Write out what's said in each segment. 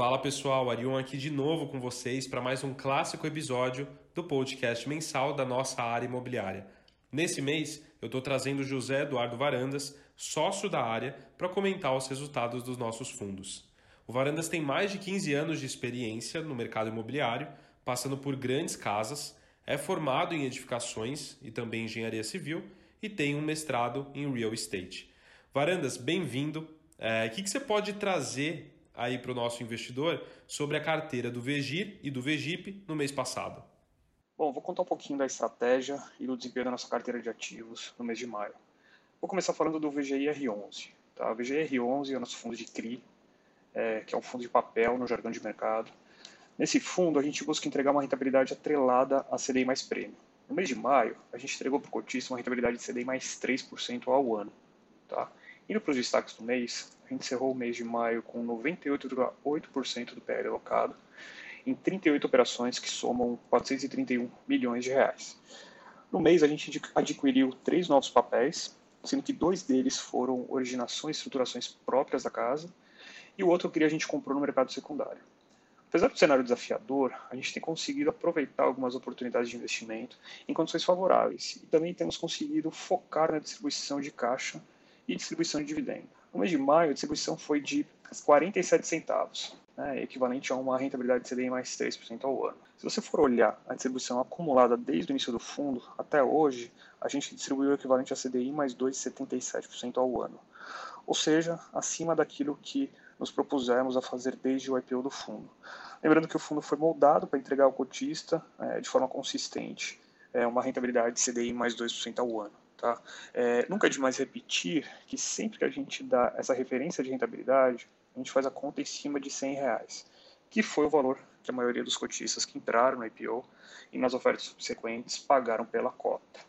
Fala pessoal, Arion aqui de novo com vocês para mais um clássico episódio do podcast mensal da nossa área imobiliária. Nesse mês, eu estou trazendo José Eduardo Varandas, sócio da área, para comentar os resultados dos nossos fundos. O Varandas tem mais de 15 anos de experiência no mercado imobiliário, passando por grandes casas, é formado em edificações e também engenharia civil e tem um mestrado em real estate. Varandas, bem-vindo. É, o que, que você pode trazer aí para o nosso investidor sobre a carteira do Vegir e do Vegip no mês passado? Bom, vou contar um pouquinho da estratégia e do desempenho da nossa carteira de ativos no mês de maio. Vou começar falando do VGI R11. Tá? O VGI R11 é o nosso fundo de CRI, é, que é um fundo de papel no jargão de mercado. Nesse fundo, a gente busca entregar uma rentabilidade atrelada a CDI mais prêmio. No mês de maio, a gente entregou para o cotista uma rentabilidade de CDI mais 3% ao ano. Tá? Indo para os destaques do mês, encerrou o mês de maio com 98,8% do PL alocado em 38 operações que somam 431 milhões de reais. No mês, a gente adquiriu três novos papéis, sendo que dois deles foram originações e estruturações próprias da casa, e o outro que a gente comprou no mercado secundário. Apesar do cenário desafiador, a gente tem conseguido aproveitar algumas oportunidades de investimento em condições favoráveis e também temos conseguido focar na distribuição de caixa e distribuição de dividendo. No mês de maio, a distribuição foi de 47 centavos, né, equivalente a uma rentabilidade de CDI mais 3% ao ano. Se você for olhar a distribuição acumulada desde o início do fundo até hoje, a gente distribuiu o equivalente a CDI mais 2,77% ao ano. Ou seja, acima daquilo que nos propusemos a fazer desde o IPO do fundo. Lembrando que o fundo foi moldado para entregar ao cotista é, de forma consistente é, uma rentabilidade de CDI mais 2% ao ano. Tá? É, nunca é demais repetir que sempre que a gente dá essa referência de rentabilidade, a gente faz a conta em cima de 100 reais, que foi o valor que a maioria dos cotistas que entraram no IPO e nas ofertas subsequentes pagaram pela cota.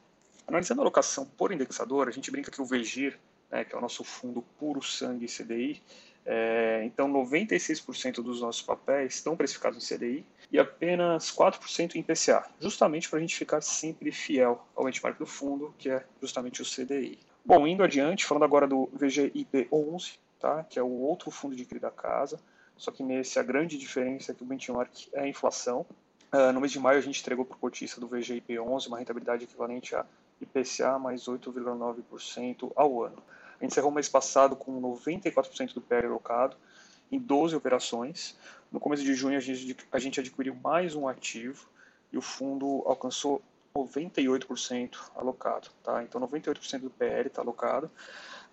Analisando a alocação por indexador, a gente brinca que o VEGIR, né, que é o nosso fundo puro sangue CDI, é, então, 96% dos nossos papéis estão precificados em CDI e apenas 4% em PCA, justamente para a gente ficar sempre fiel ao benchmark do fundo, que é justamente o CDI. Bom, indo adiante, falando agora do VGIP11, tá, que é o outro fundo de CRI da casa, só que nesse a grande diferença é que o benchmark é a inflação. Uh, no mês de maio a gente entregou para o cotista do VGIP11 uma rentabilidade equivalente a IPCA mais 8,9% ao ano. Encerrou o mês passado com 94% do PL alocado em 12 operações. No começo de junho, a gente, a gente adquiriu mais um ativo e o fundo alcançou 98% alocado. Tá? Então, 98% do PL está alocado.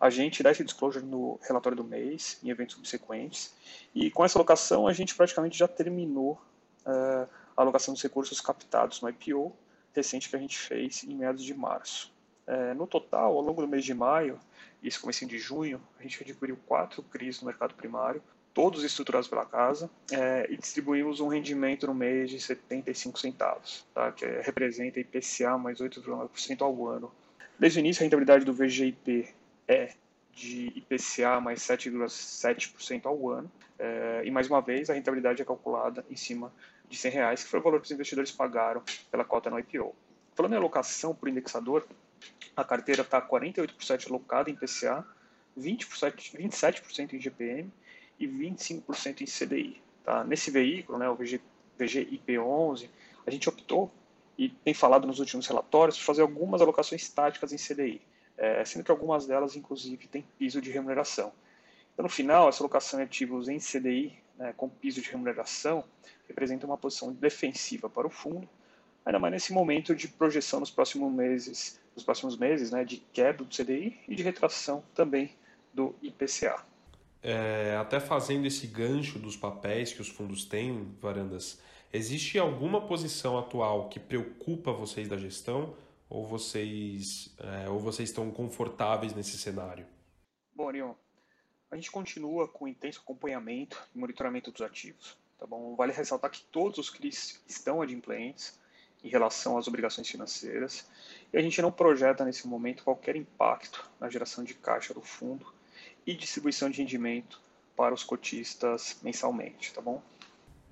A gente dá esse disclosure no relatório do mês, em eventos subsequentes. E com essa alocação, a gente praticamente já terminou uh, a alocação dos recursos captados no IPO recente que a gente fez em meados de março. É, no total, ao longo do mês de maio e esse começo de junho, a gente adquiriu quatro CRIs no mercado primário, todos estruturados pela casa, é, e distribuímos um rendimento no mês de 75 centavos, tá, que é, representa IPCA mais 8,9% ao ano. Desde o início, a rentabilidade do VGIP é de IPCA mais 7,7% ao ano, é, e mais uma vez, a rentabilidade é calculada em cima de 100 reais, que foi o valor que os investidores pagaram pela cota no IPO. Falando em alocação por indexador, a carteira está 48% alocada em PCA, 20%, 27% em GPM e 25% em CDI. Tá? Nesse veículo, né, o VG, VGIP11, a gente optou e tem falado nos últimos relatórios por fazer algumas alocações táticas em CDI, é, sendo que algumas delas, inclusive, têm piso de remuneração. Então, no final, essa alocação de ativos em CDI, né, com piso de remuneração, representa uma posição defensiva para o fundo, ainda mais nesse momento de projeção nos próximos meses, nos próximos meses, né, de queda do CDI e de retração também do IPCA. É, até fazendo esse gancho dos papéis que os fundos têm, Varandas, existe alguma posição atual que preocupa vocês da gestão ou vocês, é, ou vocês estão confortáveis nesse cenário? Bom, Orion, a gente continua com intenso acompanhamento e monitoramento dos ativos. Tá bom? Vale ressaltar que todos os CRIs estão adimplentes, em relação às obrigações financeiras. E a gente não projeta nesse momento qualquer impacto na geração de caixa do fundo e distribuição de rendimento para os cotistas mensalmente, tá bom?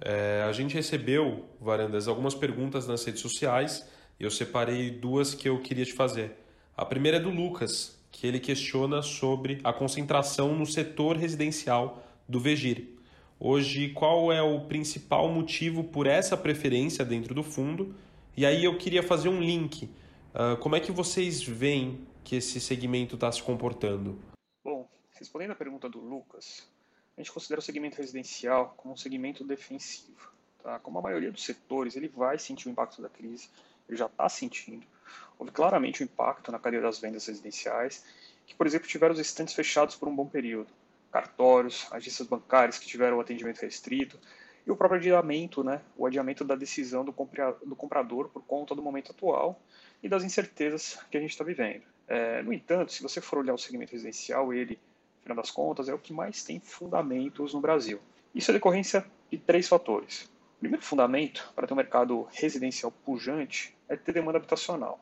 É, a gente recebeu, Varandas, algumas perguntas nas redes sociais e eu separei duas que eu queria te fazer. A primeira é do Lucas, que ele questiona sobre a concentração no setor residencial do Vegir. Hoje, qual é o principal motivo por essa preferência dentro do fundo? E aí eu queria fazer um link. Uh, como é que vocês veem que esse segmento está se comportando? Bom, respondendo à pergunta do Lucas, a gente considera o segmento residencial como um segmento defensivo. Tá? Como a maioria dos setores, ele vai sentir o impacto da crise, ele já está sentindo. Houve claramente um impacto na cadeia das vendas residenciais, que, por exemplo, tiveram os estantes fechados por um bom período cartórios, agências bancárias que tiveram o atendimento restrito, e o próprio adiamento, né, o adiamento da decisão do, do comprador por conta do momento atual e das incertezas que a gente está vivendo. É, no entanto, se você for olhar o segmento residencial, ele, no final das contas, é o que mais tem fundamentos no Brasil. Isso é decorrência de três fatores. O primeiro fundamento para ter um mercado residencial pujante é ter demanda habitacional.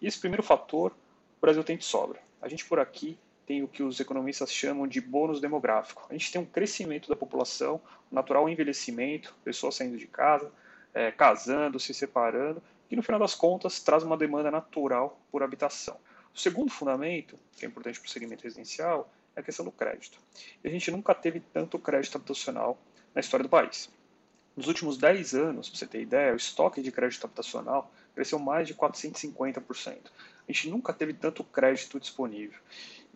E esse primeiro fator, o Brasil tem de sobra. A gente por aqui tem o que os economistas chamam de bônus demográfico. A gente tem um crescimento da população, um natural envelhecimento, pessoas saindo de casa, é, casando, se separando, que no final das contas traz uma demanda natural por habitação. O segundo fundamento, que é importante para o segmento residencial, é a questão do crédito. E a gente nunca teve tanto crédito habitacional na história do país. Nos últimos 10 anos, para você ter ideia, o estoque de crédito habitacional cresceu mais de 450%. A gente nunca teve tanto crédito disponível.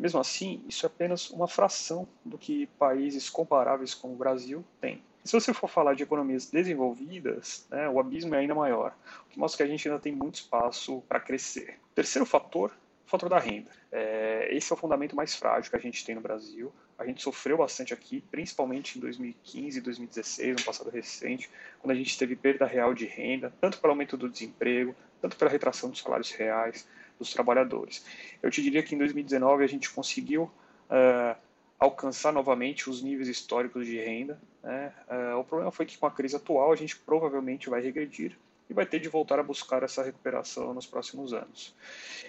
Mesmo assim, isso é apenas uma fração do que países comparáveis como o Brasil têm. se você for falar de economias desenvolvidas, né, o abismo é ainda maior, o que mostra que a gente ainda tem muito espaço para crescer. Terceiro fator o fator da renda. É, esse é o fundamento mais frágil que a gente tem no Brasil. A gente sofreu bastante aqui, principalmente em 2015 e 2016, no passado recente, quando a gente teve perda real de renda, tanto pelo aumento do desemprego, tanto pela retração dos salários reais, dos trabalhadores. Eu te diria que em 2019 a gente conseguiu uh, alcançar novamente os níveis históricos de renda. Né? Uh, o problema foi que com a crise atual a gente provavelmente vai regredir e vai ter de voltar a buscar essa recuperação nos próximos anos.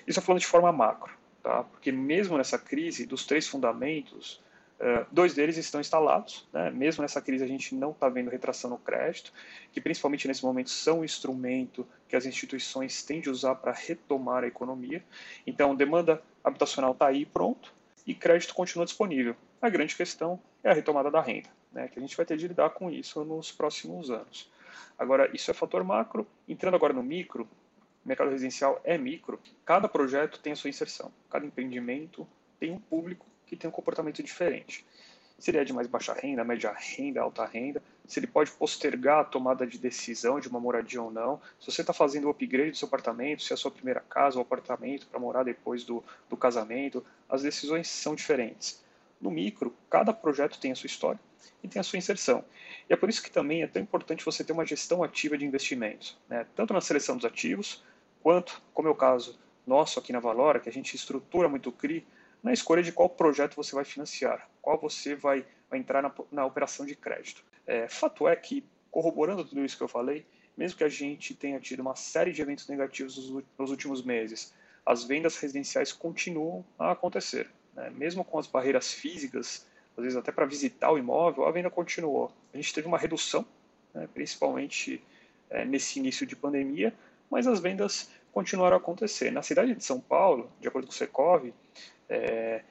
Isso falando de forma macro, tá? porque mesmo nessa crise, dos três fundamentos, Uh, dois deles estão instalados, né? mesmo nessa crise a gente não está vendo retração no crédito, que principalmente nesse momento são um instrumento que as instituições têm de usar para retomar a economia. Então, demanda habitacional está aí pronto e crédito continua disponível. A grande questão é a retomada da renda, né? que a gente vai ter de lidar com isso nos próximos anos. Agora, isso é fator macro. Entrando agora no micro, mercado residencial é micro, cada projeto tem a sua inserção, cada empreendimento tem um público que tem um comportamento diferente. Se ele é de mais baixa renda, média renda, alta renda, se ele pode postergar a tomada de decisão de uma moradia ou não, se você está fazendo o upgrade do seu apartamento, se é a sua primeira casa ou apartamento para morar depois do, do casamento, as decisões são diferentes. No micro, cada projeto tem a sua história e tem a sua inserção. E é por isso que também é tão importante você ter uma gestão ativa de investimentos, né? tanto na seleção dos ativos, quanto, como é o caso nosso aqui na Valora, que a gente estrutura muito o CRI, na escolha de qual projeto você vai financiar, qual você vai, vai entrar na, na, operação de crédito. É, fato é que, corroborando tudo isso que eu falei, mesmo que a gente tenha tido uma série de eventos negativos nos, últimos meses, as vendas residenciais continuam a acontecer. Né? Mesmo com as barreiras físicas, às vezes até para visitar o imóvel, a venda continuou. A gente teve uma redução, né, principalmente é, nesse início de pandemia, mas as vendas continuaram a acontecer. Na cidade de São Paulo, de acordo com o Secov, é,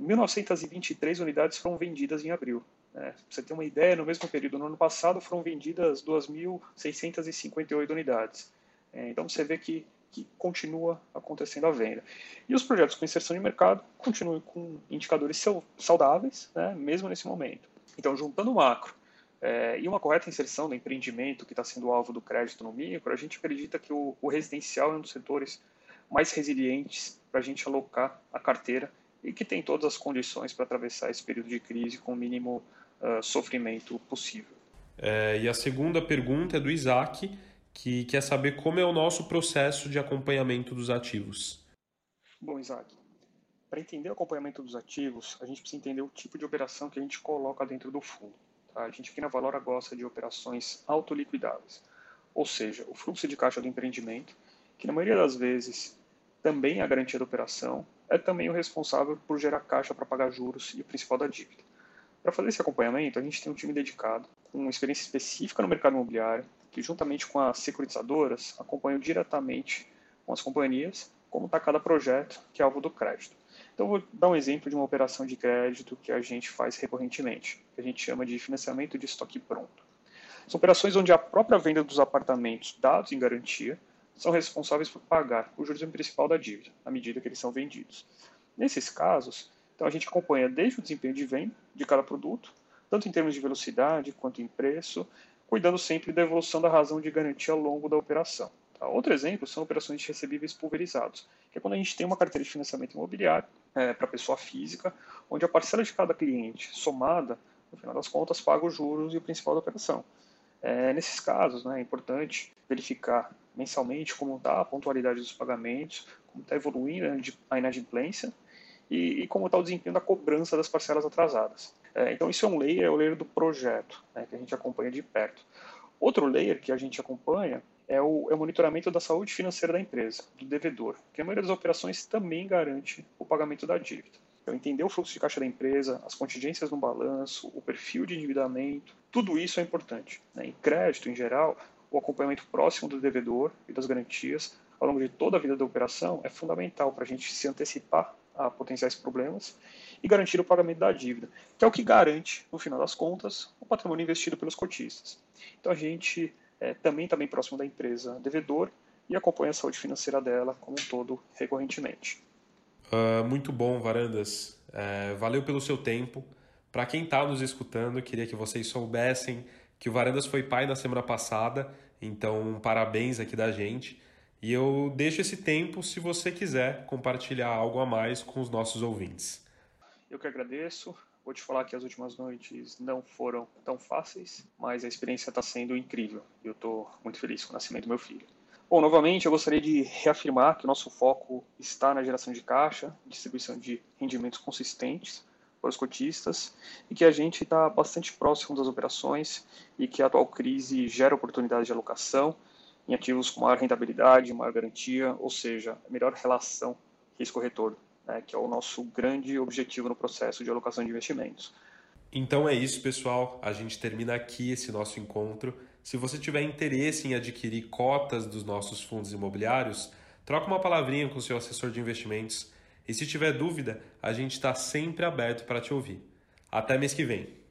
1.923 unidades foram vendidas em abril. Né? Você ter uma ideia, no mesmo período no ano passado foram vendidas 2.658 unidades. É, então você vê que, que continua acontecendo a venda. E os projetos com inserção de mercado continuam com indicadores saudáveis, né? mesmo nesse momento. Então, juntando o macro é, e uma correta inserção do empreendimento que está sendo alvo do crédito no micro, a gente acredita que o, o residencial é um dos setores mais resilientes para a gente alocar a carteira e que tem todas as condições para atravessar esse período de crise com o mínimo uh, sofrimento possível. É, e a segunda pergunta é do Isaac, que quer saber como é o nosso processo de acompanhamento dos ativos. Bom, Isaac, para entender o acompanhamento dos ativos, a gente precisa entender o tipo de operação que a gente coloca dentro do fundo. A gente aqui na Valora gosta de operações autoliquidáveis, ou seja, o fluxo de caixa do empreendimento, que na maioria das vezes também a garantia da operação, é também o responsável por gerar caixa para pagar juros e o principal da dívida. Para fazer esse acompanhamento, a gente tem um time dedicado, com experiência específica no mercado imobiliário, que juntamente com as securitizadoras acompanham diretamente com as companhias como está cada projeto que é alvo do crédito. Então, vou dar um exemplo de uma operação de crédito que a gente faz recorrentemente, que a gente chama de financiamento de estoque pronto. São operações onde a própria venda dos apartamentos dados em garantia são responsáveis por pagar o juros principal da dívida, à medida que eles são vendidos. Nesses casos, então a gente acompanha desde o desempenho de venda de cada produto, tanto em termos de velocidade quanto em preço, cuidando sempre da evolução da razão de garantia ao longo da operação. Tá? Outro exemplo são operações de recebíveis pulverizados, que é quando a gente tem uma carteira de financiamento imobiliário é, para pessoa física, onde a parcela de cada cliente somada, no final das contas, paga os juros e o principal da operação. É, nesses casos, né, é importante verificar mensalmente como está a pontualidade dos pagamentos, como está evoluindo a inadimplência e, e como está o desempenho da cobrança das parcelas atrasadas. É, então, isso é um layer, é o layer do projeto, né, que a gente acompanha de perto. Outro layer que a gente acompanha é o, é o, monitoramento da saúde financeira da empresa, do devedor, que a maioria das operações também garante o pagamento da dívida. Então, entender o fluxo de caixa da empresa, as contingências no balanço, o perfil de endividamento, tudo isso é importante. Né? Em crédito, em geral, o acompanhamento próximo do devedor e das garantias ao longo de toda a vida da operação é fundamental para a gente se antecipar a potenciais problemas e garantir o pagamento da dívida, que é o que garante, no final das contas, o patrimônio investido pelos cotistas. Então a gente é, também está bem próximo da empresa devedor e acompanha a saúde financeira dela como um todo recorrentemente. Uh, muito bom, Varandas. É, valeu pelo seu tempo. Para quem está nos escutando, queria que vocês soubessem que o Varandas foi pai na semana passada, então parabéns aqui da gente. E eu deixo esse tempo se você quiser compartilhar algo a mais com os nossos ouvintes. Eu que agradeço. Vou te falar que as últimas noites não foram tão fáceis, mas a experiência está sendo incrível. Eu estou muito feliz com o nascimento do meu filho. Bom, novamente eu gostaria de reafirmar que o nosso foco está na geração de caixa, distribuição de rendimentos consistentes para os cotistas e que a gente está bastante próximo das operações e que a atual crise gera oportunidades de alocação em ativos com maior rentabilidade, maior garantia, ou seja, melhor relação risco-retorno, né, que é o nosso grande objetivo no processo de alocação de investimentos. Então é isso, pessoal. A gente termina aqui esse nosso encontro. Se você tiver interesse em adquirir cotas dos nossos fundos imobiliários, troca uma palavrinha com o seu assessor de investimentos. E se tiver dúvida, a gente está sempre aberto para te ouvir. Até mês que vem.